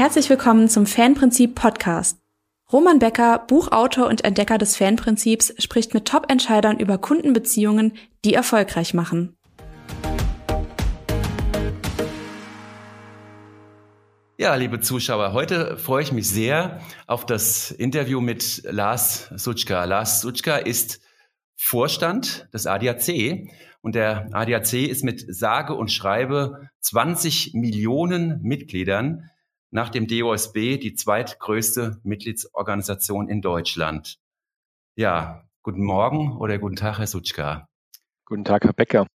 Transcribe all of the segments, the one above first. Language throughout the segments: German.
Herzlich willkommen zum Fanprinzip Podcast. Roman Becker, Buchautor und Entdecker des Fanprinzips, spricht mit Top-Entscheidern über Kundenbeziehungen, die erfolgreich machen. Ja, liebe Zuschauer, heute freue ich mich sehr auf das Interview mit Lars Sutschka. Lars Sutschka ist Vorstand des ADAC und der ADAC ist mit sage und schreibe 20 Millionen Mitgliedern nach dem DOSB die zweitgrößte Mitgliedsorganisation in Deutschland. Ja, guten Morgen oder guten Tag, Herr Sutschka. Guten Tag, Herr Becker.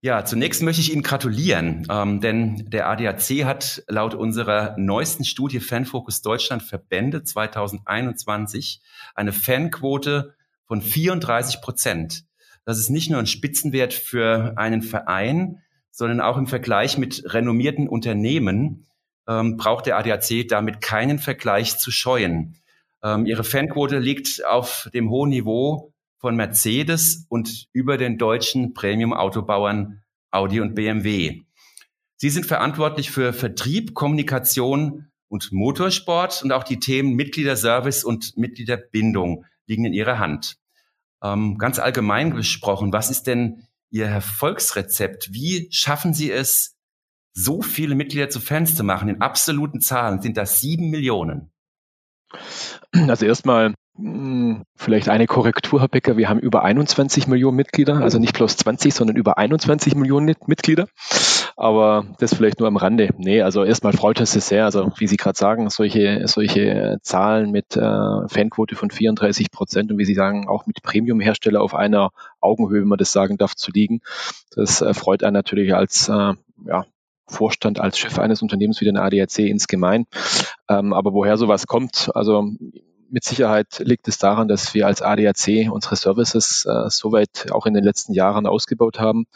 Ja, zunächst möchte ich Ihnen gratulieren, ähm, denn der ADAC hat laut unserer neuesten Studie Fanfocus Deutschland Verbände 2021 eine Fanquote von 34 Prozent. Das ist nicht nur ein Spitzenwert für einen Verein, sondern auch im Vergleich mit renommierten Unternehmen ähm, braucht der ADAC damit keinen Vergleich zu scheuen. Ähm, ihre Fanquote liegt auf dem hohen Niveau von Mercedes und über den deutschen Premium-Autobauern Audi und BMW. Sie sind verantwortlich für Vertrieb, Kommunikation und Motorsport und auch die Themen Mitgliederservice und Mitgliederbindung liegen in Ihrer Hand. Ähm, ganz allgemein gesprochen, was ist denn Ihr Erfolgsrezept? Wie schaffen Sie es, so viele Mitglieder zu Fans zu machen, in absoluten Zahlen sind das sieben Millionen. Also erstmal hm, vielleicht eine Korrektur, Herr Becker. Wir haben über 21 Millionen Mitglieder, also nicht bloß 20, sondern über 21 Millionen Mitglieder. Aber das vielleicht nur am Rande. Nee, also erstmal freut es sehr. Also wie Sie gerade sagen, solche, solche Zahlen mit äh, Fanquote von 34 Prozent und wie Sie sagen, auch mit Premium-Hersteller auf einer Augenhöhe, wenn man das sagen darf, zu liegen. Das äh, freut einen natürlich als äh, ja, Vorstand als Chef eines Unternehmens wie den ADAC insgemein. Ähm, aber woher sowas kommt, also mit Sicherheit liegt es daran, dass wir als ADAC unsere Services äh, soweit auch in den letzten Jahren ausgebaut haben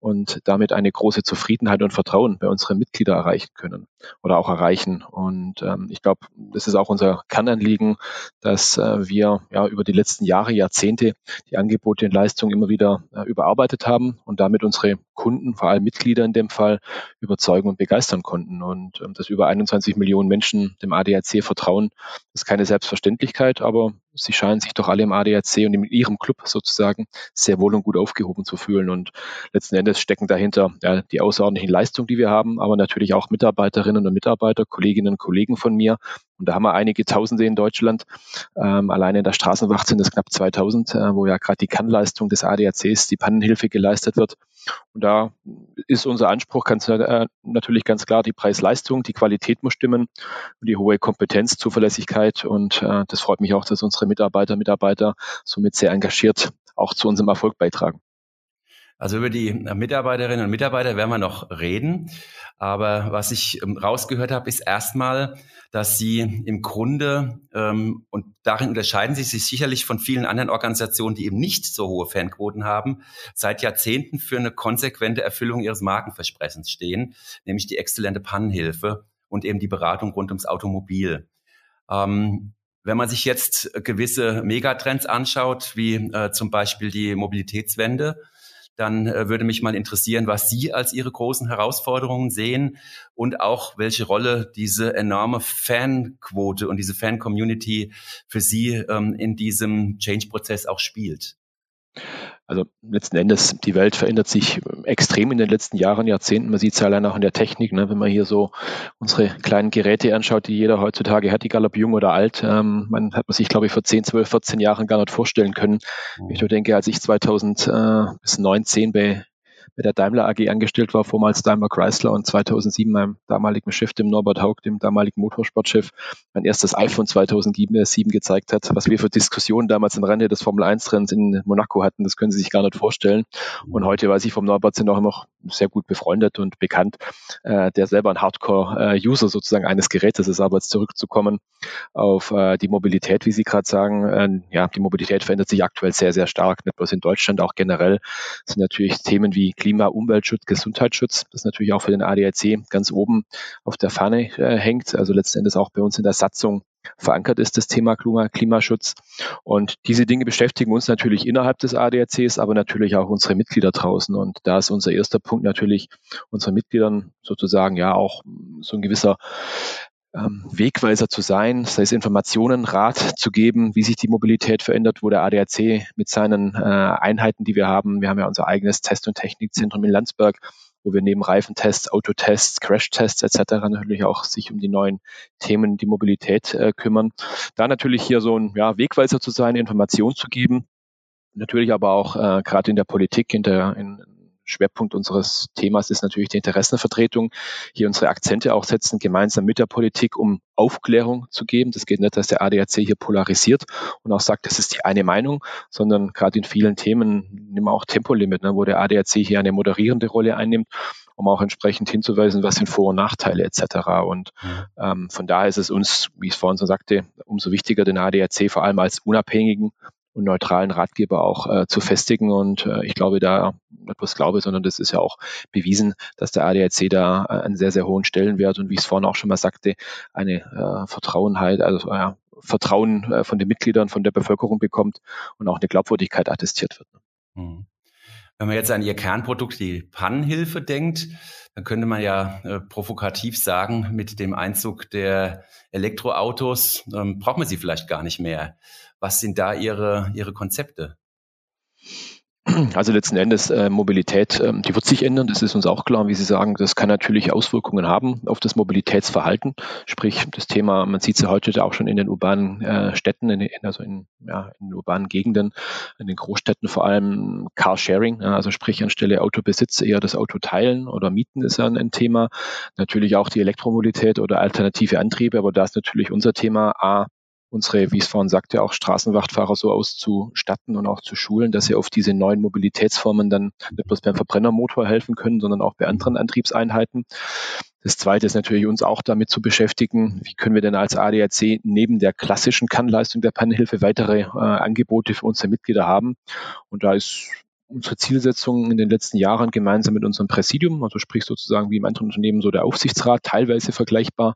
und damit eine große Zufriedenheit und Vertrauen bei unseren Mitgliedern erreichen können oder auch erreichen. Und ähm, ich glaube, das ist auch unser Kernanliegen, dass äh, wir ja über die letzten Jahre, Jahrzehnte die Angebote und Leistungen immer wieder äh, überarbeitet haben und damit unsere Kunden, vor allem Mitglieder in dem Fall, überzeugen und begeistern konnten. Und ähm, dass über 21 Millionen Menschen dem ADAC vertrauen, ist keine Selbstverständlichkeit, aber sie scheinen sich doch alle im ADAC und in ihrem Club sozusagen sehr wohl und gut aufgehoben zu fühlen. Und letzten Endes stecken dahinter ja, die außerordentlichen Leistungen, die wir haben, aber natürlich auch Mitarbeiterinnen und Mitarbeiter, Kolleginnen und Kollegen von mir. Und da haben wir einige Tausende in Deutschland. Ähm, alleine in der Straßenwacht sind es knapp 2000, äh, wo ja gerade die Kannleistung des ADACs, die Pannenhilfe geleistet wird. Und da ist unser Anspruch ganz, äh, natürlich ganz klar, die Preis-Leistung, die Qualität muss stimmen die hohe Kompetenz, Zuverlässigkeit. Und äh, das freut mich auch, dass unsere Mitarbeiter, Mitarbeiter somit sehr engagiert auch zu unserem Erfolg beitragen. Also über die Mitarbeiterinnen und Mitarbeiter werden wir noch reden. Aber was ich ähm, rausgehört habe, ist erstmal, dass Sie im Grunde, ähm, und darin unterscheiden Sie sich sicherlich von vielen anderen Organisationen, die eben nicht so hohe Fanquoten haben, seit Jahrzehnten für eine konsequente Erfüllung Ihres Markenversprechens stehen, nämlich die exzellente Pannenhilfe und eben die Beratung rund ums Automobil. Ähm, wenn man sich jetzt gewisse Megatrends anschaut, wie äh, zum Beispiel die Mobilitätswende, dann äh, würde mich mal interessieren, was Sie als Ihre großen Herausforderungen sehen und auch welche Rolle diese enorme Fanquote und diese Fan-Community für Sie ähm, in diesem Change-Prozess auch spielt. Also letzten Endes, die Welt verändert sich extrem in den letzten Jahren, Jahrzehnten. Man sieht es ja allein auch in der Technik. Ne? Wenn man hier so unsere kleinen Geräte anschaut, die jeder heutzutage hat, egal ob jung oder alt, ähm, man hat man sich, glaube ich, vor 10, 12, 14 Jahren gar nicht vorstellen können. Ich denke, als ich 2019 bei bei der Daimler AG angestellt war, vormals Daimler Chrysler und 2007 meinem damaligen Chef, dem Norbert Haug, dem damaligen Motorsportchef, mein erstes iPhone 2007 gezeigt hat. Was wir für Diskussionen damals am Rande des Formel 1 Rennens in Monaco hatten, das können Sie sich gar nicht vorstellen. Und heute weiß ich vom Norbert sind auch immer sehr gut befreundet und bekannt, äh, der selber ein Hardcore-User sozusagen eines Gerätes ist. Aber jetzt zurückzukommen auf äh, die Mobilität, wie Sie gerade sagen, äh, ja, die Mobilität verändert sich aktuell sehr, sehr stark, nicht bloß in Deutschland, auch generell sind natürlich Themen wie Klima, Umweltschutz, Gesundheitsschutz, das natürlich auch für den ADAC ganz oben auf der Fahne äh, hängt, also letzten Endes auch bei uns in der Satzung verankert ist, das Thema Klima, Klimaschutz. Und diese Dinge beschäftigen uns natürlich innerhalb des ADACs, aber natürlich auch unsere Mitglieder draußen. Und da ist unser erster Punkt natürlich, unseren Mitgliedern sozusagen ja auch so ein gewisser ähm, Wegweiser zu sein, sei es Informationen, Rat zu geben, wie sich die Mobilität verändert, wo der ADAC mit seinen äh, Einheiten, die wir haben, wir haben ja unser eigenes Test- und Technikzentrum in Landsberg, wo wir neben Reifentests, Autotests, Crashtests etc. natürlich auch sich um die neuen Themen, die Mobilität äh, kümmern. Da natürlich hier so ein ja, Wegweiser zu sein, Informationen zu geben, natürlich aber auch äh, gerade in der Politik, in der in, Schwerpunkt unseres Themas ist natürlich die Interessenvertretung. Hier unsere Akzente auch setzen, gemeinsam mit der Politik, um Aufklärung zu geben. Das geht nicht, dass der ADAC hier polarisiert und auch sagt, das ist die eine Meinung, sondern gerade in vielen Themen, nehmen wir auch Tempolimit, ne, wo der ADAC hier eine moderierende Rolle einnimmt um auch entsprechend hinzuweisen, was sind Vor- und Nachteile etc. Und ähm, von daher ist es uns, wie ich es vorhin so sagte, umso wichtiger, den ADAC vor allem als unabhängigen und neutralen Ratgeber auch äh, zu festigen. Und äh, ich glaube da, nicht bloß glaube, sondern das ist ja auch bewiesen, dass der ADAC da äh, einen sehr, sehr hohen Stellenwert und wie ich es vorhin auch schon mal sagte, eine äh, Vertrauenheit, also äh, Vertrauen äh, von den Mitgliedern, von der Bevölkerung bekommt und auch eine Glaubwürdigkeit attestiert wird. Mhm. Wenn man jetzt an Ihr Kernprodukt, die Pannenhilfe, denkt, dann könnte man ja äh, provokativ sagen, mit dem Einzug der Elektroautos ähm, braucht man sie vielleicht gar nicht mehr. Was sind da Ihre, Ihre Konzepte? Also letzten Endes äh, Mobilität, ähm, die wird sich ändern, das ist uns auch klar. Wie Sie sagen, das kann natürlich Auswirkungen haben auf das Mobilitätsverhalten. Sprich, das Thema, man sieht es ja heute auch schon in den urbanen äh, Städten, in, also in, ja, in urbanen Gegenden, in den Großstädten vor allem Carsharing, ja, also sprich anstelle Autobesitz eher das Auto teilen oder mieten ist ja ein, ein Thema. Natürlich auch die Elektromobilität oder alternative Antriebe, aber da ist natürlich unser Thema A, unsere, wie es vorhin sagte, auch Straßenwachtfahrer so auszustatten und auch zu schulen, dass sie auf diese neuen Mobilitätsformen dann nicht bloß beim Verbrennermotor helfen können, sondern auch bei anderen Antriebseinheiten. Das zweite ist natürlich uns auch damit zu beschäftigen, wie können wir denn als ADAC neben der klassischen Kannleistung der Pannenhilfe weitere äh, Angebote für unsere Mitglieder haben. Und da ist unsere Zielsetzung in den letzten Jahren gemeinsam mit unserem Präsidium, also sprich sozusagen wie im anderen Unternehmen so der Aufsichtsrat, teilweise vergleichbar,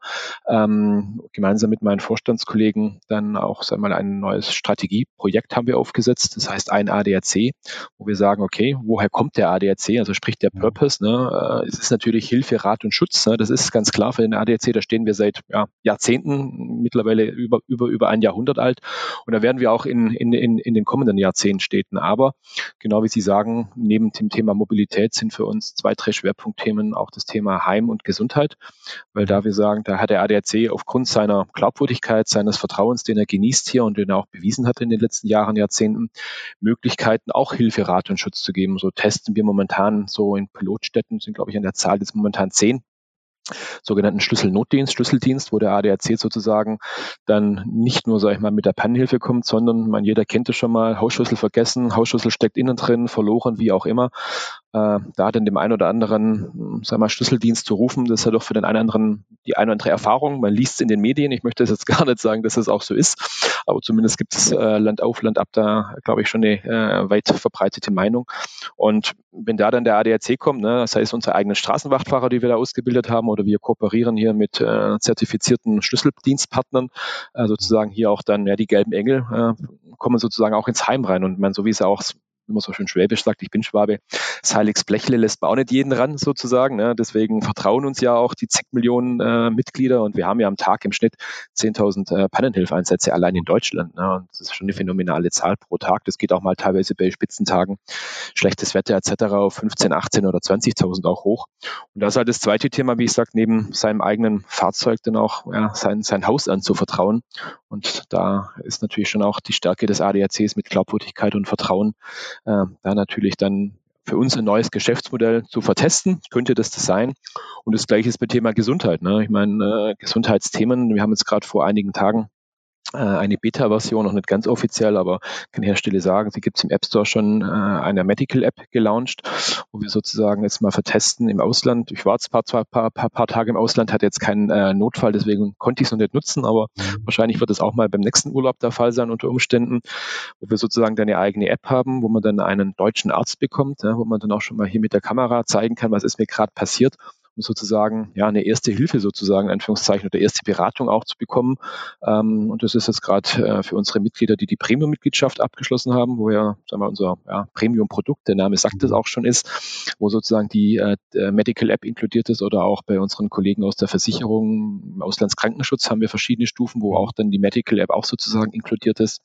ähm, gemeinsam mit meinen Vorstandskollegen dann auch sagen wir mal, ein neues Strategieprojekt haben wir aufgesetzt. Das heißt ein ADAC, wo wir sagen, okay, woher kommt der ADAC? Also sprich der Purpose. Ne? Äh, es ist natürlich Hilfe, Rat und Schutz. Ne? Das ist ganz klar für den ADAC. Da stehen wir seit ja, Jahrzehnten, mittlerweile über, über, über ein Jahrhundert alt. Und da werden wir auch in, in, in, in den kommenden Jahrzehnten stehen. Aber genau wie Sie sagen, neben dem Thema Mobilität sind für uns zwei, drei Schwerpunktthemen auch das Thema Heim und Gesundheit, weil da wir sagen, da hat der ADAC aufgrund seiner Glaubwürdigkeit, seines Vertrauens, den er genießt hier und den er auch bewiesen hat in den letzten Jahren, Jahrzehnten, Möglichkeiten, auch Hilfe, Rat und Schutz zu geben. So testen wir momentan so in Pilotstätten, sind glaube ich an der Zahl jetzt momentan zehn sogenannten Schlüsselnotdienst, Schlüsseldienst, wo der ADAC sozusagen dann nicht nur, sag ich mal, mit der Pannenhilfe kommt, sondern man jeder kennt es schon mal, Hausschlüssel vergessen, Hausschlüssel steckt innen drin, verloren, wie auch immer da dann dem einen oder anderen, sag mal, Schlüsseldienst zu rufen, das ist ja doch für den einen oder anderen die eine oder andere Erfahrung. Man liest es in den Medien. Ich möchte jetzt gar nicht sagen, dass es auch so ist, aber zumindest gibt es äh, Land auf, Land ab da, glaube ich, schon eine äh, weit verbreitete Meinung. Und wenn da dann der ADAC kommt, ne, das heißt unsere eigenen Straßenwachtfahrer, die wir da ausgebildet haben, oder wir kooperieren hier mit äh, zertifizierten Schlüsseldienstpartnern, äh, sozusagen hier auch dann ja die gelben Engel äh, kommen sozusagen auch ins Heim rein. Und man, so wie es auch man so schön schwäbisch sagt, ich bin Schwabe, das Heiligs Blechle lässt man auch nicht jeden ran sozusagen. Ne? Deswegen vertrauen uns ja auch die zig Millionen äh, Mitglieder und wir haben ja am Tag im Schnitt 10.000 äh, Pannenhilfeinsätze allein in Deutschland. Ne? Und das ist schon eine phänomenale Zahl pro Tag. Das geht auch mal teilweise bei Spitzentagen, schlechtes Wetter etc. auf 15, 18 oder 20.000 auch hoch. Und das ist halt das zweite Thema, wie ich sage, neben seinem eigenen Fahrzeug dann auch ja, sein, sein Haus anzuvertrauen. Und da ist natürlich schon auch die Stärke des ADACs mit Glaubwürdigkeit und Vertrauen äh, da natürlich dann für uns ein neues Geschäftsmodell zu vertesten. Könnte das das sein? Und das gleiche ist bei Thema Gesundheit. Ne? Ich meine, äh, Gesundheitsthemen, wir haben jetzt gerade vor einigen Tagen äh, eine Beta-Version, noch nicht ganz offiziell, aber kann Hersteller sagen, sie gibt es im App Store schon äh, eine Medical-App gelauncht, wo wir sozusagen jetzt mal vertesten im Ausland. Ich war jetzt paar, paar, paar, paar, paar Tage im Ausland, hatte jetzt keinen äh, Notfall, deswegen konnte ich es noch nicht nutzen, aber mhm. wahrscheinlich wird es auch mal beim nächsten Urlaub der Fall sein unter Umständen, wo wir sozusagen dann eine eigene App haben, wo man dann einen deutschen Arzt bekommt, ja, wo man dann auch schon mal hier mit der Kamera zeigen kann, was ist mir gerade passiert um sozusagen ja eine erste Hilfe sozusagen, Anführungszeichen, oder erste Beratung auch zu bekommen. Ähm, und das ist jetzt gerade äh, für unsere Mitglieder, die die Premium-Mitgliedschaft abgeschlossen haben, wo ja, sagen wir, unser ja, Premium-Produkt, der Name sagt es auch schon ist, wo sozusagen die äh, Medical App inkludiert ist oder auch bei unseren Kollegen aus der Versicherung, im Auslandskrankenschutz haben wir verschiedene Stufen, wo auch dann die Medical App auch sozusagen inkludiert ist.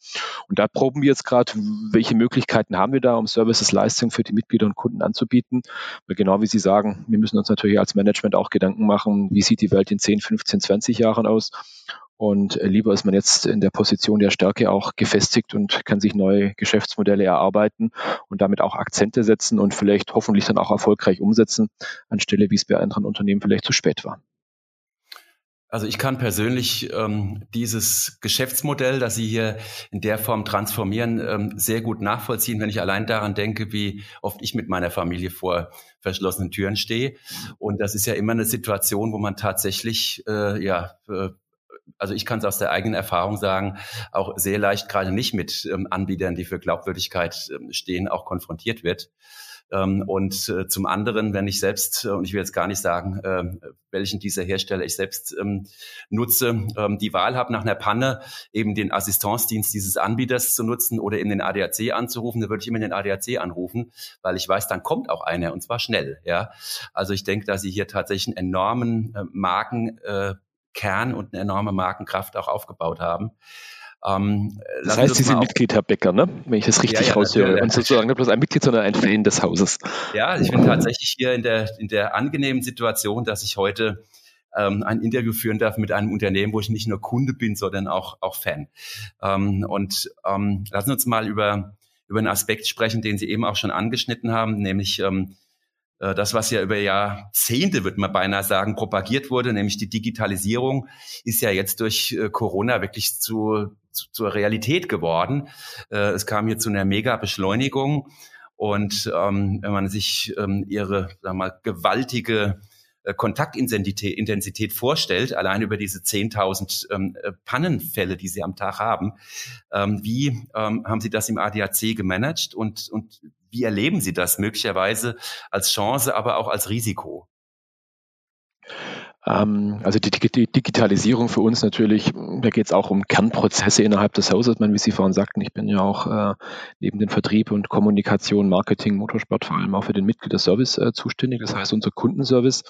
Und da proben wir jetzt gerade, welche Möglichkeiten haben wir da, um Services, Leistungen für die Mitglieder und Kunden anzubieten. Weil genau wie Sie sagen, wir müssen uns natürlich als Management auch Gedanken machen, wie sieht die Welt in 10, 15, 20 Jahren aus. Und lieber ist man jetzt in der Position der Stärke auch gefestigt und kann sich neue Geschäftsmodelle erarbeiten und damit auch Akzente setzen und vielleicht hoffentlich dann auch erfolgreich umsetzen, anstelle wie es bei anderen Unternehmen vielleicht zu spät war. Also ich kann persönlich ähm, dieses Geschäftsmodell, das Sie hier in der Form transformieren, ähm, sehr gut nachvollziehen, wenn ich allein daran denke, wie oft ich mit meiner Familie vor verschlossenen Türen stehe. Und das ist ja immer eine Situation, wo man tatsächlich äh, ja äh, also ich kann es aus der eigenen Erfahrung sagen, auch sehr leicht gerade nicht mit ähm, Anbietern, die für Glaubwürdigkeit ähm, stehen, auch konfrontiert wird. Ähm, und äh, zum anderen, wenn ich selbst, äh, und ich will jetzt gar nicht sagen, äh, welchen dieser Hersteller ich selbst ähm, nutze, ähm, die Wahl habe nach einer Panne eben den Assistenzdienst dieses Anbieters zu nutzen oder eben den ADAC anzurufen, dann würde ich immer den ADAC anrufen, weil ich weiß, dann kommt auch einer und zwar schnell. Ja, Also ich denke, dass Sie hier tatsächlich einen enormen äh, Markenkern und eine enorme Markenkraft auch aufgebaut haben. Ähm, das heißt, Sie sind Mitglied, Herr Becker, ne? wenn ich das richtig ja, ja, raushöre. Und sozusagen nicht bloß ein Mitglied, sondern ein Fan des Hauses. Ja, ich bin tatsächlich hier in der, in der angenehmen Situation, dass ich heute ähm, ein Interview führen darf mit einem Unternehmen, wo ich nicht nur Kunde bin, sondern auch, auch Fan. Ähm, und ähm, lassen Sie uns mal über, über einen Aspekt sprechen, den Sie eben auch schon angeschnitten haben, nämlich ähm, äh, das, was ja über Jahrzehnte, würde man beinahe sagen, propagiert wurde, nämlich die Digitalisierung, ist ja jetzt durch äh, Corona wirklich zu, zu, zur Realität geworden. Äh, es kam hier zu einer Mega-Beschleunigung. Und ähm, wenn man sich ähm, ihre sagen wir mal, gewaltige äh, Kontaktintensität vorstellt, allein über diese 10.000 ähm, äh, Pannenfälle, die Sie am Tag haben. Ähm, wie ähm, haben Sie das im ADAC gemanagt und, und wie erleben Sie das möglicherweise als Chance, aber auch als Risiko? Ähm, also die, Digitalisierung für uns natürlich, da geht es auch um Kernprozesse innerhalb des Hauses. Man, wie Sie vorhin sagten, ich bin ja auch äh, neben den Vertrieb und Kommunikation, Marketing, Motorsport vor allem auch für den Mitgliederservice äh, zuständig, das heißt unser Kundenservice.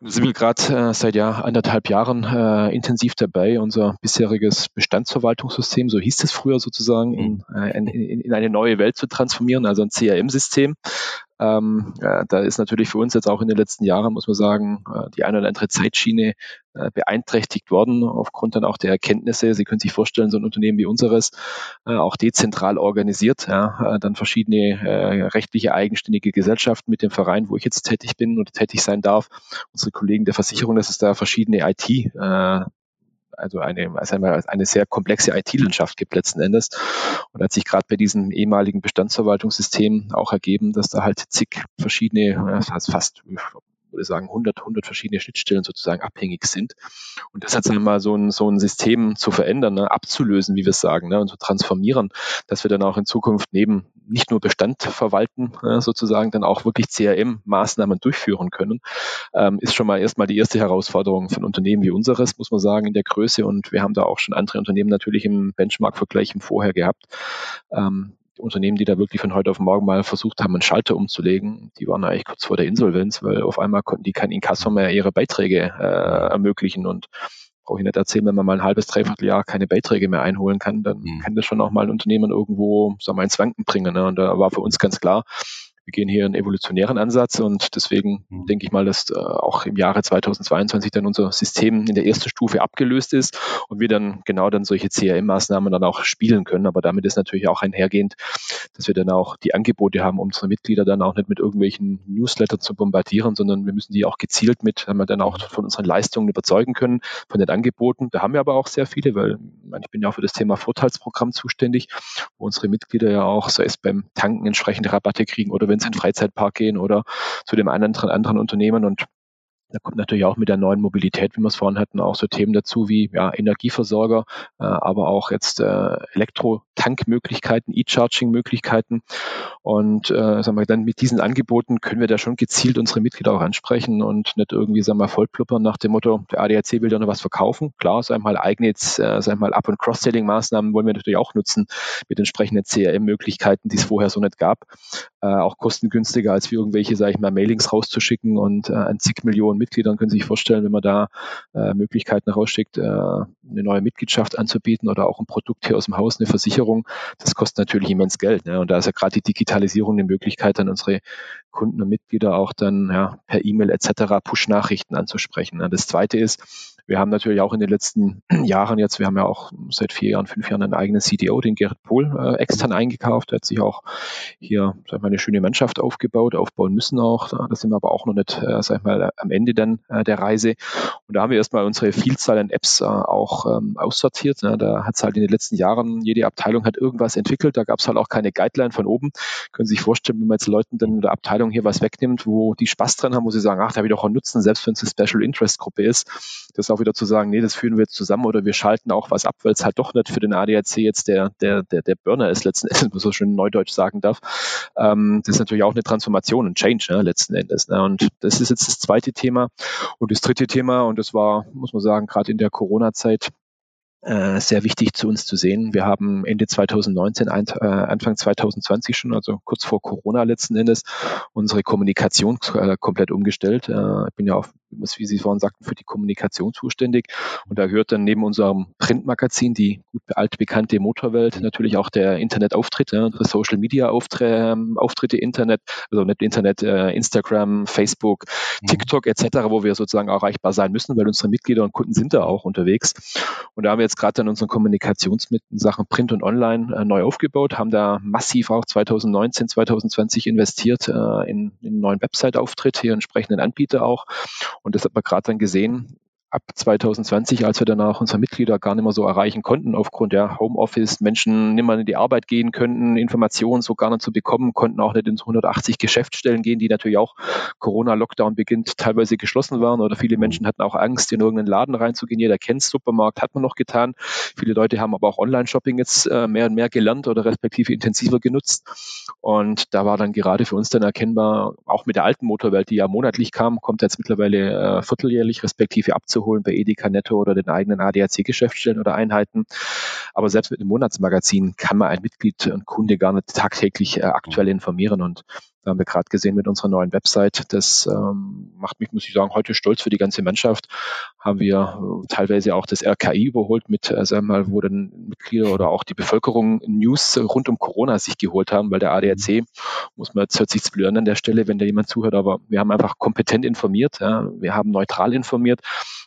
Sind wir gerade äh, seit ja, anderthalb Jahren äh, intensiv dabei, unser bisheriges Bestandsverwaltungssystem, so hieß es früher sozusagen, in, mhm. äh, in, in eine neue Welt zu transformieren, also ein CRM-System. Ähm, ja, da ist natürlich für uns jetzt auch in den letzten Jahren, muss man sagen, äh, die eine oder andere Zeitschiene äh, beeinträchtigt worden, aufgrund dann auch der Erkenntnisse. Sie können sich vorstellen, so ein Unternehmen wie unseres, äh, auch dezentral organisiert, ja, äh, dann verschiedene äh, rechtliche eigenständige Gesellschaften mit dem Verein, wo ich jetzt tätig bin oder tätig sein darf. Unsere Kollegen der Versicherung, dass es da verschiedene IT äh, also eine, also eine sehr komplexe IT-Landschaft gibt letzten Endes. Und hat sich gerade bei diesem ehemaligen Bestandsverwaltungssystem auch ergeben, dass da halt zig verschiedene, fast würde sagen, 100, 100 verschiedene Schnittstellen sozusagen abhängig sind. Und das jetzt einmal so ein, so ein System zu verändern, ne, abzulösen, wie wir es sagen, ne, und zu transformieren, dass wir dann auch in Zukunft neben nicht nur Bestand verwalten, äh, sozusagen, dann auch wirklich CRM-Maßnahmen durchführen können, ähm, ist schon mal erstmal die erste Herausforderung ein Unternehmen wie unseres, muss man sagen, in der Größe. Und wir haben da auch schon andere Unternehmen natürlich im Benchmark-Vergleich im Vorher gehabt. Ähm, Unternehmen, die da wirklich von heute auf morgen mal versucht haben, einen Schalter umzulegen, die waren eigentlich kurz vor der Insolvenz, weil auf einmal konnten die kein Inkasso mehr ihre Beiträge äh, ermöglichen und brauche ich nicht erzählen, wenn man mal ein halbes, dreiviertel Jahr keine Beiträge mehr einholen kann, dann mhm. kann das schon auch mal ein Unternehmen irgendwo, sagen wir, ins Wanken bringen. Ne? Und da war für uns ganz klar, wir gehen hier einen evolutionären Ansatz und deswegen mhm. denke ich mal, dass äh, auch im Jahre 2022 dann unser System in der ersten Stufe abgelöst ist und wir dann genau dann solche CRM-Maßnahmen dann auch spielen können. Aber damit ist natürlich auch einhergehend, dass wir dann auch die Angebote haben, um unsere Mitglieder dann auch nicht mit irgendwelchen Newsletter zu bombardieren, sondern wir müssen die auch gezielt mit, wenn wir dann auch von unseren Leistungen überzeugen können, von den Angeboten. Da haben wir aber auch sehr viele, weil ich bin ja auch für das Thema Vorteilsprogramm zuständig, wo unsere Mitglieder ja auch, sei es beim Tanken entsprechende Rabatte kriegen oder wenn wenn sie in den Freizeitpark gehen oder zu dem anderen, anderen Unternehmen. Und Da kommt natürlich auch mit der neuen Mobilität, wie wir es vorhin hatten, auch so Themen dazu wie ja, Energieversorger, äh, aber auch jetzt äh, Elektro-Tankmöglichkeiten, E-Charging-Möglichkeiten. Und äh, sagen wir, dann mit diesen Angeboten können wir da schon gezielt unsere Mitglieder auch ansprechen und nicht irgendwie sagen wir, vollpluppern nach dem Motto, der ADAC will ja noch was verkaufen. Klar, sagen wir mal eigene äh, sagen wir mal Up- und Cross-Selling-Maßnahmen wollen wir natürlich auch nutzen mit entsprechenden CRM-Möglichkeiten, die es vorher so nicht gab. Äh, auch kostengünstiger, als wie irgendwelche, sage ich mal, Mailings rauszuschicken und äh, an zig Millionen Mitgliedern können Sie sich vorstellen, wenn man da äh, Möglichkeiten rausschickt, eine neue Mitgliedschaft anzubieten oder auch ein Produkt hier aus dem Haus, eine Versicherung, das kostet natürlich immens Geld. Ne? Und da ist ja gerade die Digitalisierung eine Möglichkeit, dann unsere Kunden und Mitglieder auch dann ja, per E-Mail etc. Push-Nachrichten anzusprechen. Ne? Das zweite ist, wir haben natürlich auch in den letzten Jahren jetzt, wir haben ja auch seit vier Jahren, fünf Jahren einen eigenen CDO, den Gerrit Pohl, äh, extern eingekauft. Der hat sich auch hier, sag ich mal, eine schöne Mannschaft aufgebaut, aufbauen müssen auch. Da sind wir aber auch noch nicht, äh, sag ich mal, am Ende dann äh, der Reise. Und da haben wir erstmal unsere Vielzahl an Apps äh, auch ähm, aussortiert. Ne? Da hat es halt in den letzten Jahren, jede Abteilung hat irgendwas entwickelt. Da gab es halt auch keine Guideline von oben. Können Sie sich vorstellen, wenn man jetzt Leuten dann in der Abteilung hier was wegnimmt, wo die Spaß dran haben, wo sie sagen, ach, da habe ich doch einen Nutzen, selbst wenn es eine Special Interest Gruppe ist. Das auch wieder zu sagen, nee, das führen wir jetzt zusammen oder wir schalten auch was ab, weil es halt doch nicht für den ADAC jetzt der, der, der, der Burner ist, letzten Endes, wenn man so schön neudeutsch sagen darf. Ähm, das ist natürlich auch eine Transformation, ein Change ne, letzten Endes. Ne? Und das ist jetzt das zweite Thema. Und das dritte Thema, und das war, muss man sagen, gerade in der Corona-Zeit, äh, sehr wichtig zu uns zu sehen. Wir haben Ende 2019, ein, äh, Anfang 2020 schon, also kurz vor Corona letzten Endes, unsere Kommunikation äh, komplett umgestellt. Ich bin ja auch, wie Sie vorhin sagten, für die Kommunikation zuständig. Und da gehört dann neben unserem Printmagazin, die gut altbekannte Motorwelt, natürlich auch der Internetauftritt, ja, unsere Social Media ähm, Auftritte, Internet, also nicht Internet, äh, Instagram, Facebook, mhm. TikTok etc., wo wir sozusagen erreichbar sein müssen, weil unsere Mitglieder und Kunden sind da auch unterwegs. Und da haben wir jetzt gerade dann unsere Kommunikationsmittel Sachen Print und Online äh, neu aufgebaut, haben da massiv auch 2019, 2020 investiert äh, in, in einen neuen Website-Auftritt, hier entsprechenden Anbieter auch. Und das hat man gerade dann gesehen, ab 2020, als wir dann auch unsere Mitglieder gar nicht mehr so erreichen konnten, aufgrund der Homeoffice, Menschen nicht mehr in die Arbeit gehen könnten, Informationen so gar nicht zu bekommen, konnten auch nicht in 180 Geschäftsstellen gehen, die natürlich auch Corona-Lockdown beginnt, teilweise geschlossen waren oder viele Menschen hatten auch Angst, in irgendeinen Laden reinzugehen. Jeder kennt Supermarkt, hat man noch getan. Viele Leute haben aber auch Online-Shopping jetzt äh, mehr und mehr gelernt oder respektive intensiver genutzt. Und da war dann gerade für uns dann erkennbar, auch mit der alten Motorwelt, die ja monatlich kam, kommt jetzt mittlerweile äh, vierteljährlich respektive abzuholen holen bei Edeka Netto oder den eigenen ADAC-Geschäftsstellen oder Einheiten. Aber selbst mit einem Monatsmagazin kann man ein Mitglied und Kunde gar nicht tagtäglich äh, aktuell informieren. Und da haben wir gerade gesehen mit unserer neuen Website. Das ähm, macht mich, muss ich sagen, heute stolz für die ganze Mannschaft. Haben wir äh, teilweise auch das RKI überholt mit, äh, sagen wir mal, wo dann Mitglieder oder auch die Bevölkerung News rund um Corona sich geholt haben, weil der ADAC, muss man jetzt hört sich blöd an der Stelle, wenn da jemand zuhört, aber wir haben einfach kompetent informiert. Ja. Wir haben neutral informiert.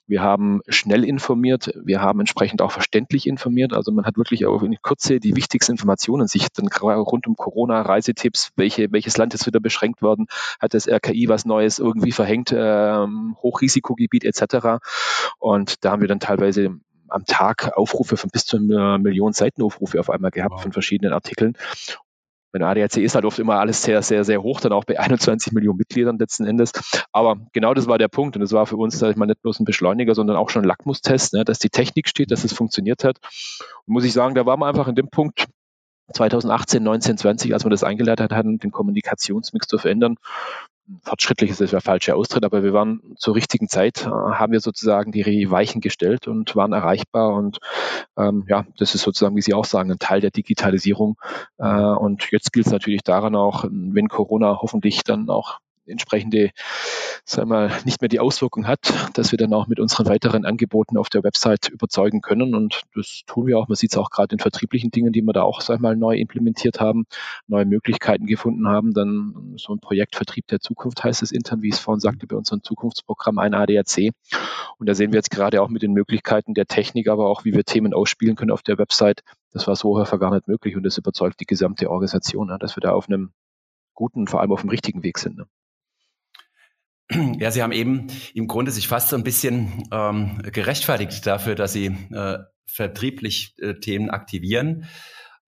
Wir haben schnell informiert. Wir haben entsprechend auch verständlich informiert. Also man hat wirklich auch in Kürze die wichtigsten Informationen sich dann rund um Corona, Reisetipps, welche, welches Land ist wieder beschränkt worden, hat das RKI was Neues irgendwie verhängt, ähm, Hochrisikogebiet etc. Und da haben wir dann teilweise am Tag Aufrufe von bis zu einer Million Seitenaufrufe auf einmal gehabt wow. von verschiedenen Artikeln. Mein ADAC ist halt oft immer alles sehr, sehr, sehr hoch, dann auch bei 21 Millionen Mitgliedern letzten Endes. Aber genau das war der Punkt. Und das war für uns, sag ich mal, nicht bloß ein Beschleuniger, sondern auch schon ein Lackmustest, ne, dass die Technik steht, dass es funktioniert hat. Und muss ich sagen, da waren wir einfach in dem Punkt, 2018, 19, 20, als wir das eingeleitet hatten, den Kommunikationsmix zu verändern. Fortschrittlich ist das der falsche Austritt, aber wir waren zur richtigen Zeit, äh, haben wir sozusagen die Weichen gestellt und waren erreichbar und ähm, ja, das ist sozusagen, wie Sie auch sagen, ein Teil der Digitalisierung. Äh, und jetzt gilt es natürlich daran auch, wenn Corona hoffentlich dann auch entsprechende, sagen wir mal, nicht mehr die Auswirkung hat, dass wir dann auch mit unseren weiteren Angeboten auf der Website überzeugen können. Und das tun wir auch. Man sieht es auch gerade in vertrieblichen Dingen, die wir da auch, sag ich mal, neu implementiert haben, neue Möglichkeiten gefunden haben. Dann so ein Projekt Vertrieb der Zukunft heißt es intern, wie ich es vorhin sagte, bei unserem Zukunftsprogramm ein ADAC. Und da sehen wir jetzt gerade auch mit den Möglichkeiten der Technik, aber auch, wie wir Themen ausspielen können auf der Website. Das war so vorher gar nicht möglich und das überzeugt die gesamte Organisation, dass wir da auf einem guten, vor allem auf dem richtigen Weg sind. Ja, Sie haben eben im Grunde sich fast so ein bisschen ähm, gerechtfertigt dafür, dass Sie äh, vertrieblich äh, Themen aktivieren.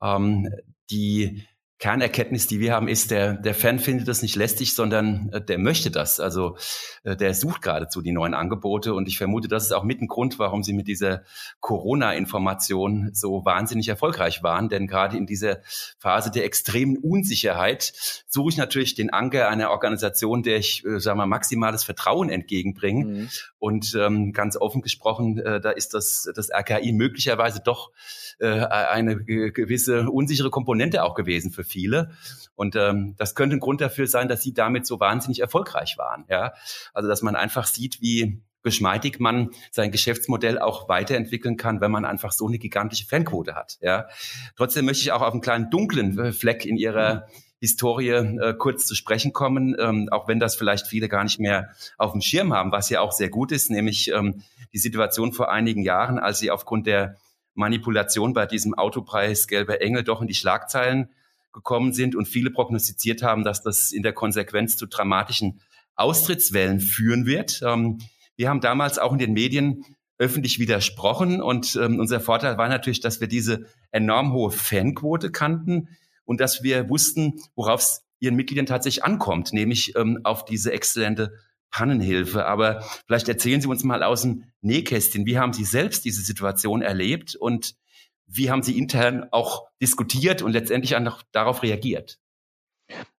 Ähm, die Kernerkenntnis, die wir haben, ist, der, der Fan findet das nicht lästig, sondern äh, der möchte das. Also äh, der sucht geradezu die neuen Angebote. Und ich vermute, das ist auch mit ein Grund, warum sie mit dieser Corona-Information so wahnsinnig erfolgreich waren. Denn gerade in dieser Phase der extremen Unsicherheit suche ich natürlich den Anker einer Organisation, der ich, äh, sagen wir, maximales Vertrauen entgegenbringe. Mhm. Und ähm, ganz offen gesprochen, äh, da ist das, das RKI möglicherweise doch äh, eine gewisse unsichere Komponente auch gewesen für viele. Und ähm, das könnte ein Grund dafür sein, dass sie damit so wahnsinnig erfolgreich waren. Ja, also dass man einfach sieht, wie geschmeidig man sein Geschäftsmodell auch weiterentwickeln kann, wenn man einfach so eine gigantische Fanquote hat. Ja, trotzdem möchte ich auch auf einen kleinen dunklen äh, Fleck in ihrer Historie äh, kurz zu sprechen kommen, ähm, auch wenn das vielleicht viele gar nicht mehr auf dem Schirm haben, was ja auch sehr gut ist, nämlich ähm, die Situation vor einigen Jahren, als sie aufgrund der Manipulation bei diesem Autopreis Gelber Engel doch in die Schlagzeilen gekommen sind und viele prognostiziert haben, dass das in der Konsequenz zu dramatischen Austrittswellen führen wird. Ähm, wir haben damals auch in den Medien öffentlich widersprochen und ähm, unser Vorteil war natürlich, dass wir diese enorm hohe Fanquote kannten und dass wir wussten, worauf es ihren Mitgliedern tatsächlich ankommt, nämlich ähm, auf diese exzellente Pannenhilfe. Aber vielleicht erzählen Sie uns mal aus dem Nähkästchen, wie haben Sie selbst diese Situation erlebt und wie haben Sie intern auch diskutiert und letztendlich auch darauf reagiert?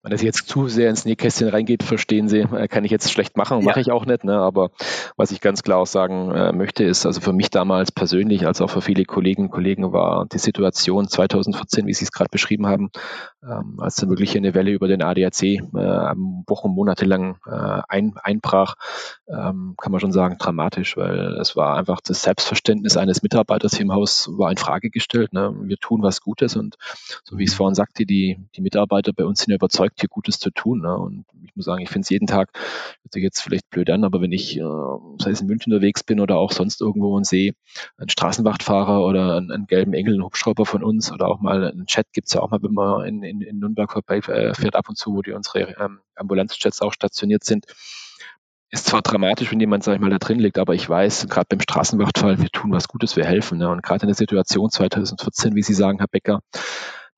Wenn das jetzt zu sehr ins Nähkästchen reingeht, verstehen Sie, äh, kann ich jetzt schlecht machen, ja. mache ich auch nicht. Ne? Aber was ich ganz klar auch sagen äh, möchte, ist, also für mich damals persönlich, als auch für viele Kolleginnen und Kollegen, war die Situation 2014, wie Sie es gerade beschrieben haben, ähm, als dann wirklich eine Welle über den ADAC äh, Wochen, Monate lang äh, ein, einbrach, ähm, kann man schon sagen, dramatisch, weil es war einfach das Selbstverständnis eines Mitarbeiters hier im Haus war in Frage gestellt. Ne? Wir tun was Gutes und so wie ich es vorhin sagte, die, die Mitarbeiter bei uns sind ja überzeugt, hier Gutes zu tun. Ne? Und ich muss sagen, ich finde es jeden Tag, hört sich jetzt vielleicht blöd an, aber wenn ich, äh, sei es in München unterwegs bin oder auch sonst irgendwo und sehe, einen Straßenwachtfahrer oder einen, einen gelben Engel, einen Hubschrauber von uns oder auch mal einen Chat gibt's ja auch mal, wenn man in, in, in Nürnberg vorbei äh, fährt ab und zu, wo die unsere ähm, Ambulanzjets auch stationiert sind. Ist zwar dramatisch, wenn jemand, sag ich mal, da drin liegt, aber ich weiß, gerade beim Straßenwachtfall, wir tun was Gutes, wir helfen. Ne? Und gerade in der Situation 2014, wie Sie sagen, Herr Becker,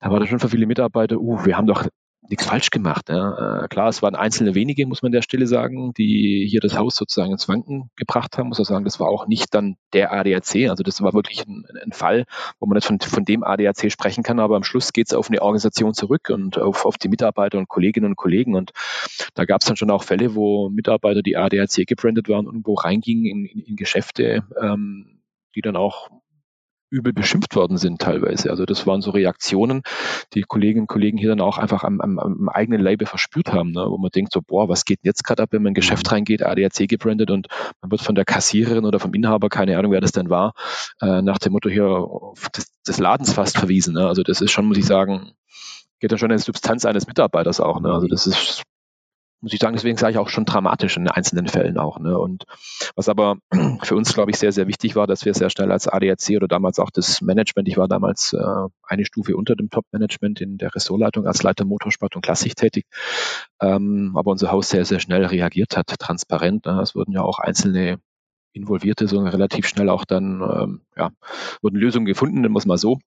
da war das schon für viele Mitarbeiter, uh, wir haben doch nichts falsch gemacht. Ja. Äh, klar, es waren einzelne wenige, muss man an der Stelle sagen, die hier das Haus sozusagen ins Wanken gebracht haben. Muss man sagen, das war auch nicht dann der ADAC. Also das war wirklich ein, ein Fall, wo man nicht von, von dem ADAC sprechen kann, aber am Schluss geht es auf eine Organisation zurück und auf, auf die Mitarbeiter und Kolleginnen und Kollegen. Und da gab es dann schon auch Fälle, wo Mitarbeiter, die ADAC gebrandet waren, irgendwo reingingen in, in, in Geschäfte, ähm, die dann auch übel beschimpft worden sind teilweise. Also das waren so Reaktionen, die Kolleginnen und Kollegen hier dann auch einfach am, am, am eigenen Leibe verspürt haben, ne? wo man denkt so, boah, was geht jetzt gerade ab, wenn man in ein Geschäft mhm. reingeht, ADAC gebrandet und man wird von der Kassiererin oder vom Inhaber, keine Ahnung, wer das denn war, äh, nach dem Motto hier des, des Ladens fast verwiesen. Ne? Also das ist schon, muss ich sagen, geht dann schon in die Substanz eines Mitarbeiters auch. Ne? Also das ist muss ich sagen, deswegen sage ich auch schon dramatisch in einzelnen Fällen auch. Ne? Und was aber für uns, glaube ich, sehr, sehr wichtig war, dass wir sehr schnell als ADAC oder damals auch das Management, ich war damals äh, eine Stufe unter dem Top-Management in der Ressortleitung als Leiter Motorsport und Klassik tätig, ähm, aber unser Haus sehr, sehr schnell reagiert hat, transparent. Ne? Es wurden ja auch einzelne Involvierte, sondern relativ schnell auch dann, ähm, ja, wurden Lösungen gefunden, nennen wir es mal so.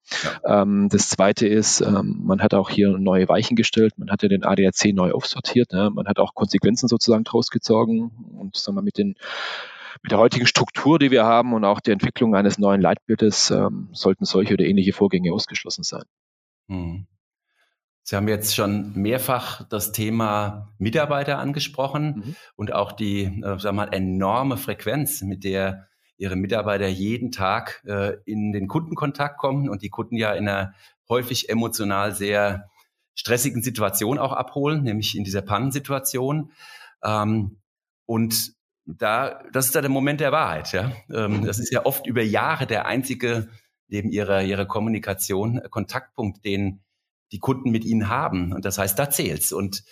Ja. Ähm, das zweite ist, ähm, man hat auch hier neue Weichen gestellt, man hat ja den ADAC neu aufsortiert, ne? man hat auch Konsequenzen sozusagen draus gezogen und sagen wir mit den mit der heutigen Struktur, die wir haben und auch der Entwicklung eines neuen Leitbildes ähm, sollten solche oder ähnliche Vorgänge ausgeschlossen sein. Mhm. Sie haben jetzt schon mehrfach das Thema Mitarbeiter angesprochen mhm. und auch die, äh, sagen mal, enorme Frequenz, mit der Ihre Mitarbeiter jeden Tag äh, in den Kundenkontakt kommen und die Kunden ja in einer häufig emotional sehr stressigen Situation auch abholen, nämlich in dieser Pannensituation. Ähm, und da, das ist ja der Moment der Wahrheit. Ja? Ähm, das ist ja oft über Jahre der einzige, neben ihrer, ihrer Kommunikation, Kontaktpunkt, den die Kunden mit ihnen haben. Und das heißt, da zählt's. Und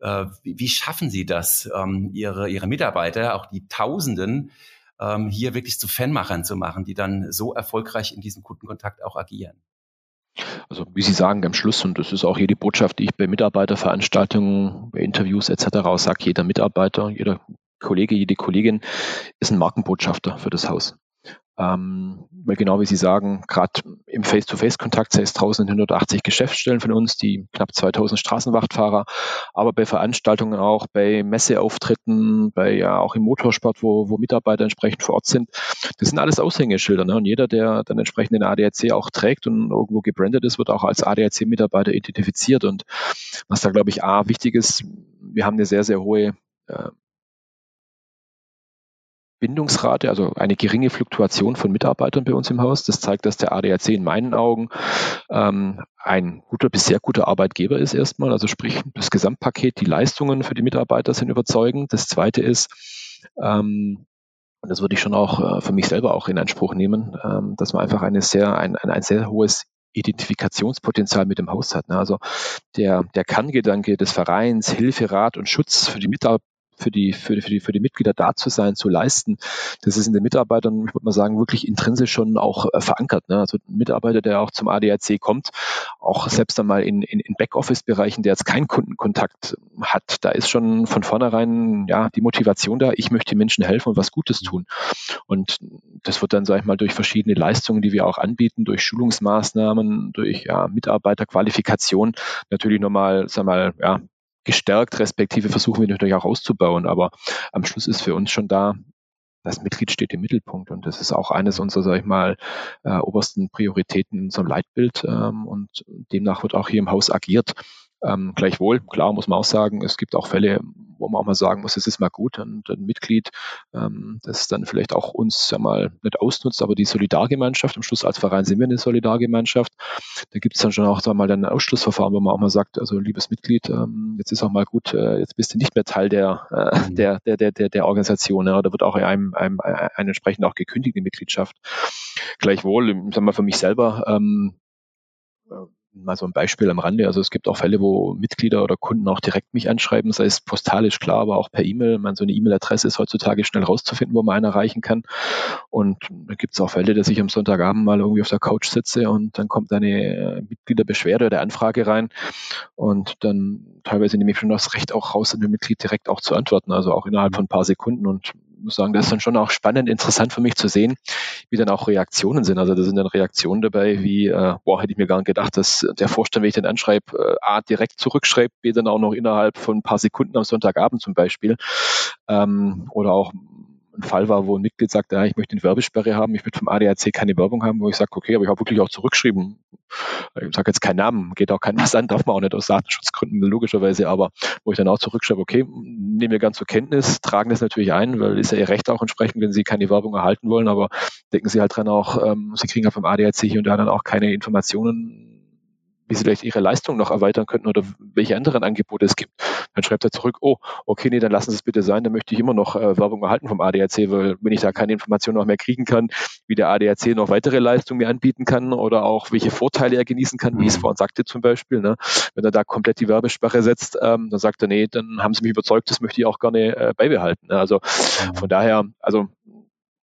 äh, wie, schaffen Sie das, ähm, ihre, ihre Mitarbeiter, auch die Tausenden, ähm, hier wirklich zu Fanmachern zu machen, die dann so erfolgreich in diesem Kundenkontakt auch agieren? Also wie Sie sagen am Schluss, und das ist auch hier die Botschaft, die ich bei Mitarbeiterveranstaltungen, bei Interviews etc. sage, jeder Mitarbeiter, jeder Kollege, jede Kollegin ist ein Markenbotschafter für das Haus. Ähm, genau wie Sie sagen, gerade im Face-to-Face-Kontakt, sei es draußen in 180 Geschäftsstellen von uns, die knapp 2000 Straßenwachtfahrer, aber bei Veranstaltungen auch, bei Messeauftritten, bei ja auch im Motorsport, wo, wo Mitarbeiter entsprechend vor Ort sind. Das sind alles Aushängeschilder. Ne? Und jeder, der dann entsprechend den ADAC auch trägt und irgendwo gebrandet ist, wird auch als ADAC-Mitarbeiter identifiziert. Und was da, glaube ich, A, wichtig ist, wir haben eine sehr, sehr hohe äh, Bindungsrate, also eine geringe Fluktuation von Mitarbeitern bei uns im Haus. Das zeigt, dass der ADAC in meinen Augen ähm, ein guter bis sehr guter Arbeitgeber ist erstmal. Also sprich, das Gesamtpaket, die Leistungen für die Mitarbeiter sind überzeugend. Das zweite ist, ähm, und das würde ich schon auch äh, für mich selber auch in Anspruch nehmen, ähm, dass man einfach eine sehr, ein, ein, ein sehr hohes Identifikationspotenzial mit dem Haus hat. Ne? Also der, der Kerngedanke des Vereins, Hilfe, Rat und Schutz für die Mitarbeiter für die, für, für, die, für die Mitglieder da zu sein, zu leisten. Das ist in den Mitarbeitern, ich würde mal sagen, wirklich intrinsisch schon auch äh, verankert. Ne? Also ein Mitarbeiter, der auch zum ADAC kommt, auch selbst einmal in, in, in Backoffice-Bereichen, der jetzt keinen Kundenkontakt hat, da ist schon von vornherein ja die Motivation da, ich möchte Menschen helfen und was Gutes tun. Und das wird dann, sage ich mal, durch verschiedene Leistungen, die wir auch anbieten, durch Schulungsmaßnahmen, durch ja, Mitarbeiterqualifikation natürlich nochmal, sag mal, ja, gestärkt, respektive versuchen wir natürlich auch auszubauen. Aber am Schluss ist für uns schon da, das Mitglied steht im Mittelpunkt und das ist auch eines unserer, sag ich mal, äh, obersten Prioritäten in unserem Leitbild ähm, und demnach wird auch hier im Haus agiert. Ähm, gleichwohl, klar muss man auch sagen, es gibt auch Fälle, wo man auch mal sagen muss, es ist mal gut, ein, ein Mitglied, ähm, das dann vielleicht auch uns ja mal nicht ausnutzt, aber die Solidargemeinschaft, am Schluss als Verein sind wir eine Solidargemeinschaft, da gibt es dann schon auch sag mal ein Ausschlussverfahren, wo man auch mal sagt, also liebes Mitglied, ähm, jetzt ist auch mal gut, äh, jetzt bist du nicht mehr Teil der, äh, mhm. der, der, der, der, der Organisation, ja, da wird auch einem, einem, einem entsprechend auch gekündigt, die Mitgliedschaft. Gleichwohl, sagen wir für mich selber, ähm, mal so ein Beispiel am Rande. Also es gibt auch Fälle, wo Mitglieder oder Kunden auch direkt mich anschreiben, sei es postalisch klar, aber auch per E-Mail. Man so eine E-Mail-Adresse ist heutzutage schnell rauszufinden, wo man einen erreichen kann. Und da gibt es auch Fälle, dass ich am Sonntagabend mal irgendwie auf der Couch sitze und dann kommt eine Mitgliederbeschwerde oder Anfrage rein und dann teilweise nehme ich schon das Recht auch raus, dem Mitglied direkt auch zu antworten, also auch innerhalb von ein paar Sekunden und muss sagen, das ist dann schon auch spannend, interessant für mich zu sehen, wie dann auch Reaktionen sind. Also da sind dann Reaktionen dabei, wie, äh, boah, hätte ich mir gar nicht gedacht, dass der Vorstand, wenn ich den anschreibe, äh, A, direkt zurückschreibt, B, dann auch noch innerhalb von ein paar Sekunden am Sonntagabend zum Beispiel. Ähm, oder auch ein Fall war, wo ein Mitglied sagt, ja, ich möchte eine Werbesperre haben, ich möchte vom ADAC keine Werbung haben, wo ich sage, okay, aber ich habe wirklich auch zurückgeschrieben. Ich sage jetzt keinen Namen, geht auch kein was an, darf man auch nicht aus Datenschutzgründen logischerweise, aber wo ich dann auch zurückschreibe, okay, nehmen wir ganz zur Kenntnis, tragen das natürlich ein, weil ist ja ihr Recht auch entsprechend, wenn sie keine Werbung erhalten wollen, aber denken Sie halt dran auch, ähm, Sie kriegen ja vom ADAC hier und da dann auch keine Informationen wie sie vielleicht ihre Leistung noch erweitern könnten oder welche anderen Angebote es gibt. Dann schreibt er zurück, oh, okay, nee, dann lassen Sie es bitte sein, dann möchte ich immer noch äh, Werbung erhalten vom ADAC, weil wenn ich da keine Informationen noch mehr kriegen kann, wie der ADAC noch weitere Leistungen mir anbieten kann oder auch welche Vorteile er genießen kann, wie ich es mhm. vorhin sagte zum Beispiel, ne? wenn er da komplett die Werbesprache setzt, ähm, dann sagt er, nee, dann haben Sie mich überzeugt, das möchte ich auch gerne äh, beibehalten. Ne? Also von daher, also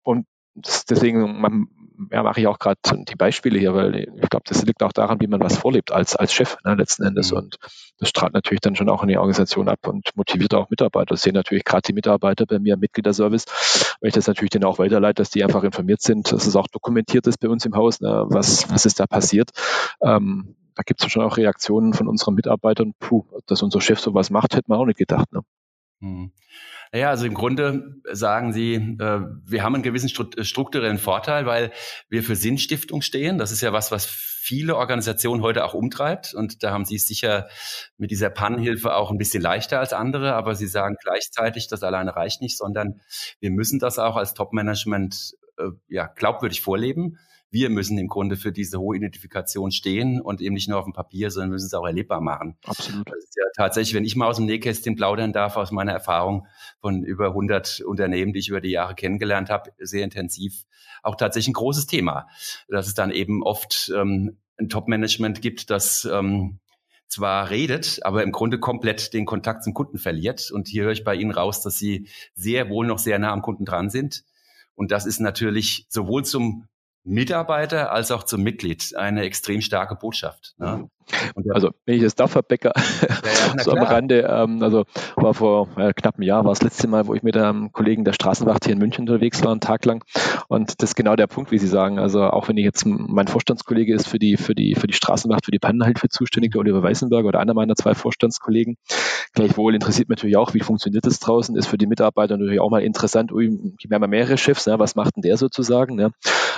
und das, deswegen, man, ja, mache ich auch gerade die Beispiele hier, weil ich glaube, das liegt auch daran, wie man was vorlebt als, als Chef ne, letzten Endes. Mhm. Und das strahlt natürlich dann schon auch in die Organisation ab und motiviert auch Mitarbeiter. Das sehen natürlich gerade die Mitarbeiter bei mir im Mitgliederservice, weil ich das natürlich denen auch weiterleite, dass die einfach informiert sind, dass es auch dokumentiert ist bei uns im Haus, ne, was, was ist da passiert. Ähm, da gibt es schon auch Reaktionen von unseren Mitarbeitern, puh, dass unser Chef sowas macht, hätte man auch nicht gedacht. Ne? Mhm. Naja, also im Grunde sagen Sie, äh, wir haben einen gewissen strukturellen Vorteil, weil wir für Sinnstiftung stehen. Das ist ja was, was viele Organisationen heute auch umtreibt. Und da haben Sie es sicher mit dieser Pannenhilfe auch ein bisschen leichter als andere. Aber Sie sagen gleichzeitig, das alleine reicht nicht, sondern wir müssen das auch als Top-Management äh, ja, glaubwürdig vorleben wir müssen im Grunde für diese hohe Identifikation stehen und eben nicht nur auf dem Papier, sondern müssen es auch erlebbar machen. Absolut. Das ist ja tatsächlich, wenn ich mal aus dem Nähkästchen plaudern darf, aus meiner Erfahrung von über 100 Unternehmen, die ich über die Jahre kennengelernt habe, sehr intensiv, auch tatsächlich ein großes Thema, dass es dann eben oft ähm, ein Top-Management gibt, das ähm, zwar redet, aber im Grunde komplett den Kontakt zum Kunden verliert. Und hier höre ich bei Ihnen raus, dass Sie sehr wohl noch sehr nah am Kunden dran sind. Und das ist natürlich sowohl zum Mitarbeiter als auch zum Mitglied eine extrem starke Botschaft. Ne? Also, wenn ich Herr Becker, ja, ja, so am Rande, ähm, also war vor äh, knapp einem Jahr, war das letzte Mal, wo ich mit einem Kollegen der Straßenwacht hier in München unterwegs war, einen Tag lang. Und das ist genau der Punkt, wie Sie sagen. Also auch wenn ich jetzt mein Vorstandskollege ist für die, für die, für die Straßenwacht, für die Pannenhilfe zuständig, der Oliver Weißenberger oder einer meiner zwei Vorstandskollegen. Gleichwohl interessiert mich natürlich auch, wie funktioniert das draußen, ist für die Mitarbeiter natürlich auch mal interessant, ui, wir haben ja mehrere Chefs, ne, was macht denn der sozusagen? Ne?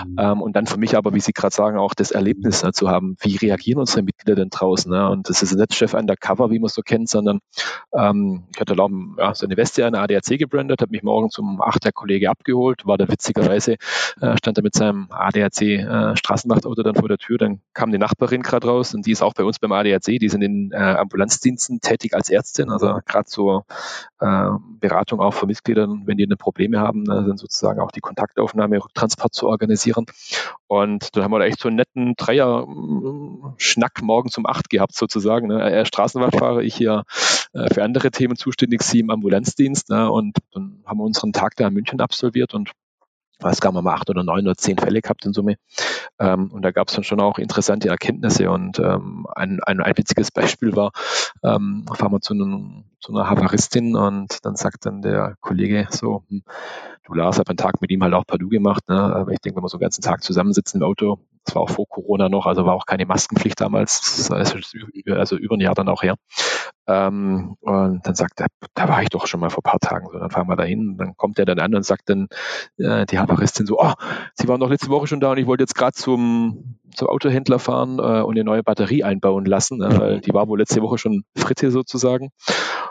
Mhm. Ähm, und dann für mich aber, wie Sie gerade sagen, auch das Erlebnis ne, zu haben, wie reagieren unsere Mitglieder denn draußen? Ne? Und das ist nicht Chef undercover, wie man es so kennt, sondern ähm, ich hatte glauben, ja, so eine Weste an ADAC gebrandet, habe mich morgens um acht der Kollege abgeholt, war da witzigerweise, äh, stand er mit seinem ADAC äh, Straßenwachtauto dann vor der Tür, dann kam die Nachbarin gerade raus und die ist auch bei uns beim ADAC, die sind in äh, Ambulanzdiensten tätig als Ärztin, also gerade so äh, Beratung auch für Mitgliedern, wenn die eine Probleme haben, ne, dann sozusagen auch die Kontaktaufnahme, Rücktransport zu organisieren. Und dann haben wir da echt so einen netten Dreier-Schnack morgens um acht gehabt sozusagen. Ne. Er Straßenwachtfahrer, ich hier äh, für andere Themen zuständig, sie im Ambulanzdienst. Ne, und dann haben wir unseren Tag da in München absolviert und es gab mal acht oder neun oder zehn Fälle gehabt in Summe. Ähm, und da gab es dann schon auch interessante Erkenntnisse. Und ähm, ein, ein, ein witziges Beispiel war, ähm, fahren wir zu, einem, zu einer Havaristin und dann sagt dann der Kollege so, hm, du Lars, habe einen Tag mit ihm halt auch Padu gemacht. Ne? Ich denke, wenn wir so einen ganzen Tag zusammensitzen im Auto, das war auch vor Corona noch, also war auch keine Maskenpflicht damals, also, über ein Jahr dann auch her. Ähm, und dann sagt er, da war ich doch schon mal vor paar Tagen. So, dann fahren wir da hin. Dann kommt er dann an und sagt dann äh, die Havaristin so, oh, Sie waren doch letzte Woche schon da und ich wollte jetzt gerade zum, zum Autohändler fahren äh, und eine neue Batterie einbauen lassen, weil die war wohl letzte Woche schon Fritte sozusagen.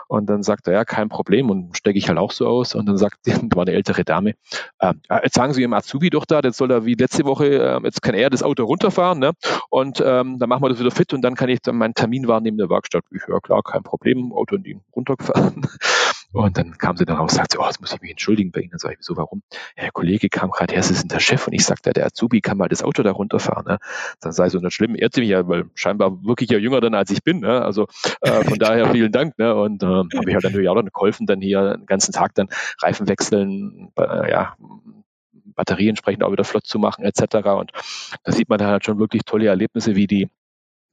Und dann sagt er, ja, kein Problem. Und stecke ich halt auch so aus. Und dann sagt, da war eine ältere Dame, äh, jetzt sagen Sie Ihrem Azubi doch da, jetzt soll er wie letzte Woche, äh, jetzt kann er das Auto runterfahren, ne? Und ähm, dann machen wir das wieder fit und dann kann ich dann meinen Termin wahrnehmen in der Werkstatt. Ich, ja klar, kein Problem, Auto in die runtergefahren. Und dann kam sie dann raus und sagte, oh, jetzt muss ich mich entschuldigen bei Ihnen. Dann sage ich, wieso, warum? Ja, der Kollege kam gerade her, Sie sind der Chef. Und ich sagte, der Azubi kann mal das Auto da runterfahren. Ne? Dann sei so nicht schlimm. Er mich ja, weil scheinbar wirklich ja jünger dann als ich bin. Ne? Also äh, von daher vielen Dank. Ne? Und äh, habe ich halt natürlich auch dann geholfen, dann hier den ganzen Tag dann Reifen wechseln, äh, ja, Batterie entsprechend auch wieder flott zu machen etc. Und da sieht man dann halt schon wirklich tolle Erlebnisse, wie die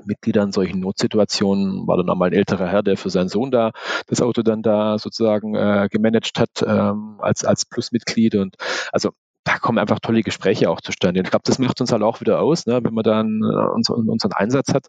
Mitglieder in solchen Notsituationen, war dann auch mal ein älterer Herr, der für seinen Sohn da das Auto dann da sozusagen äh, gemanagt hat ähm, als, als Plusmitglied. Und also da kommen einfach tolle Gespräche auch zustande. Und ich glaube, das macht uns halt auch wieder aus, ne, wenn man dann äh, unseren, unseren Einsatz hat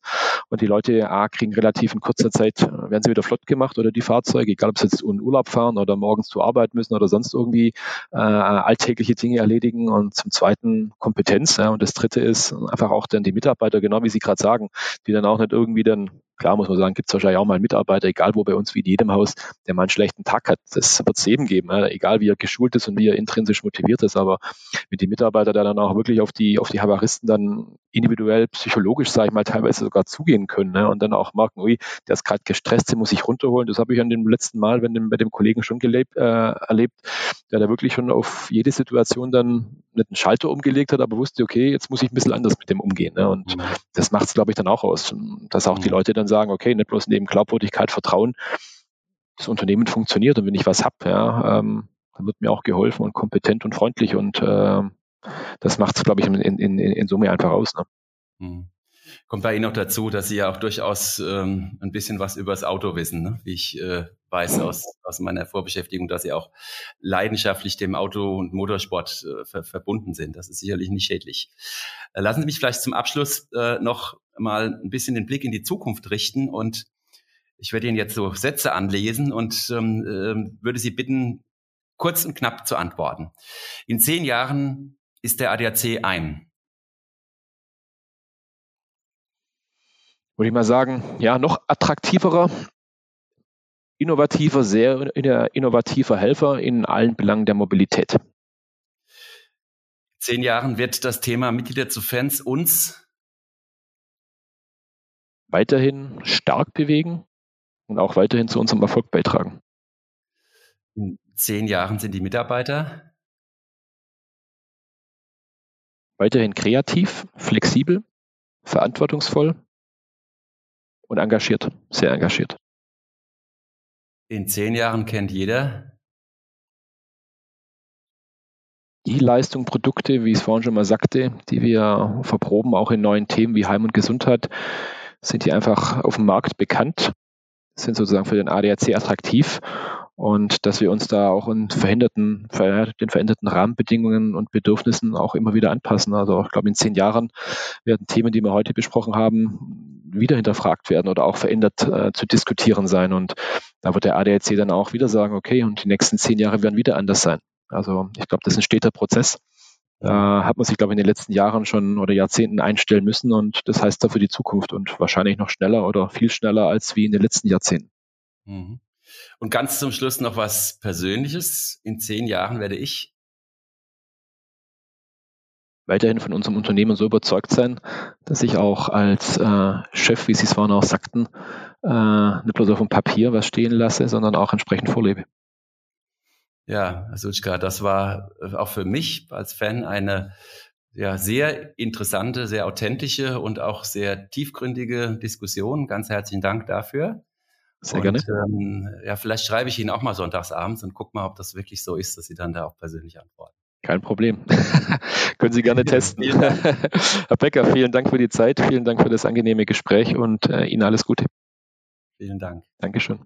und die Leute A, kriegen relativ in kurzer Zeit, äh, werden sie wieder flott gemacht oder die Fahrzeuge, egal ob sie jetzt in Urlaub fahren oder morgens zur Arbeit müssen oder sonst irgendwie äh, alltägliche Dinge erledigen und zum zweiten Kompetenz. Ja, und das dritte ist einfach auch dann die Mitarbeiter, genau wie Sie gerade sagen, die dann auch nicht irgendwie dann Klar muss man sagen, gibt es wahrscheinlich auch mal einen Mitarbeiter, egal wo bei uns, wie in jedem Haus, der mal einen schlechten Tag hat. Das wird es eben geben, egal wie er geschult ist und wie er intrinsisch motiviert ist. Aber mit dem Mitarbeiter, der dann auch wirklich auf die, auf die Havaristen dann individuell, psychologisch, sage ich mal, teilweise sogar zugehen können ne? und dann auch merken, ui, der ist gerade gestresst, den muss ich runterholen. Das habe ich an dem letzten Mal, wenn dem, bei dem Kollegen schon gelebt, äh, erlebt, der da wirklich schon auf jede Situation dann nicht einen Schalter umgelegt hat, aber wusste, okay, jetzt muss ich ein bisschen anders mit dem umgehen. Ne? Und mhm. das macht es, glaube ich, dann auch aus, dass auch die mhm. Leute dann sagen, okay, nicht bloß neben Glaubwürdigkeit, Vertrauen, das Unternehmen funktioniert und wenn ich was habe, ja, ähm, dann wird mir auch geholfen und kompetent und freundlich und äh, das macht es, glaube ich, in, in, in Summe einfach aus. Ne? Mhm. Kommt bei Ihnen noch dazu, dass Sie ja auch durchaus ähm, ein bisschen was über das Auto wissen, ne? wie ich äh, weiß aus, aus meiner Vorbeschäftigung, dass Sie auch leidenschaftlich dem Auto- und Motorsport äh, ver verbunden sind. Das ist sicherlich nicht schädlich. Äh, lassen Sie mich vielleicht zum Abschluss äh, noch mal ein bisschen den Blick in die Zukunft richten und ich werde Ihnen jetzt so Sätze anlesen und ähm, äh, würde Sie bitten, kurz und knapp zu antworten. In zehn Jahren ist der ADAC ein. Würde ich mal sagen, ja, noch attraktiverer, innovativer, sehr innovativer Helfer in allen Belangen der Mobilität. In zehn Jahren wird das Thema Mitglieder zu Fans uns weiterhin stark bewegen und auch weiterhin zu unserem Erfolg beitragen. In zehn Jahren sind die Mitarbeiter weiterhin kreativ, flexibel, verantwortungsvoll und engagiert, sehr engagiert. In zehn Jahren kennt jeder die Leistung, Produkte, wie ich es vorhin schon mal sagte, die wir verproben, auch in neuen Themen wie Heim und Gesundheit, sind die einfach auf dem Markt bekannt, sind sozusagen für den ADAC attraktiv und dass wir uns da auch in verhinderten, den veränderten Rahmenbedingungen und Bedürfnissen auch immer wieder anpassen. Also ich glaube, in zehn Jahren werden Themen, die wir heute besprochen haben, wieder hinterfragt werden oder auch verändert äh, zu diskutieren sein. Und da wird der ADAC dann auch wieder sagen, okay, und die nächsten zehn Jahre werden wieder anders sein. Also ich glaube, das ist ein steter Prozess. Da hat man sich, glaube ich, in den letzten Jahren schon oder Jahrzehnten einstellen müssen und das heißt da für die Zukunft und wahrscheinlich noch schneller oder viel schneller als wie in den letzten Jahrzehnten. Mhm. Und ganz zum Schluss noch was Persönliches. In zehn Jahren werde ich weiterhin von unserem Unternehmen so überzeugt sein, dass ich auch als äh, Chef, wie Sie es vorhin auch sagten, äh, nicht bloß auf dem Papier was stehen lasse, sondern auch entsprechend vorlebe. Ja, Sulchka, das war äh, auch für mich als Fan eine ja, sehr interessante, sehr authentische und auch sehr tiefgründige Diskussion. Ganz herzlichen Dank dafür. Sehr und, gerne. Ähm, ja, vielleicht schreibe ich Ihnen auch mal sonntagsabends und guck mal, ob das wirklich so ist, dass Sie dann da auch persönlich antworten. Kein Problem. Können Sie gerne testen. Herr Becker, vielen Dank für die Zeit, vielen Dank für das angenehme Gespräch und äh, Ihnen alles Gute. Vielen Dank. Dankeschön.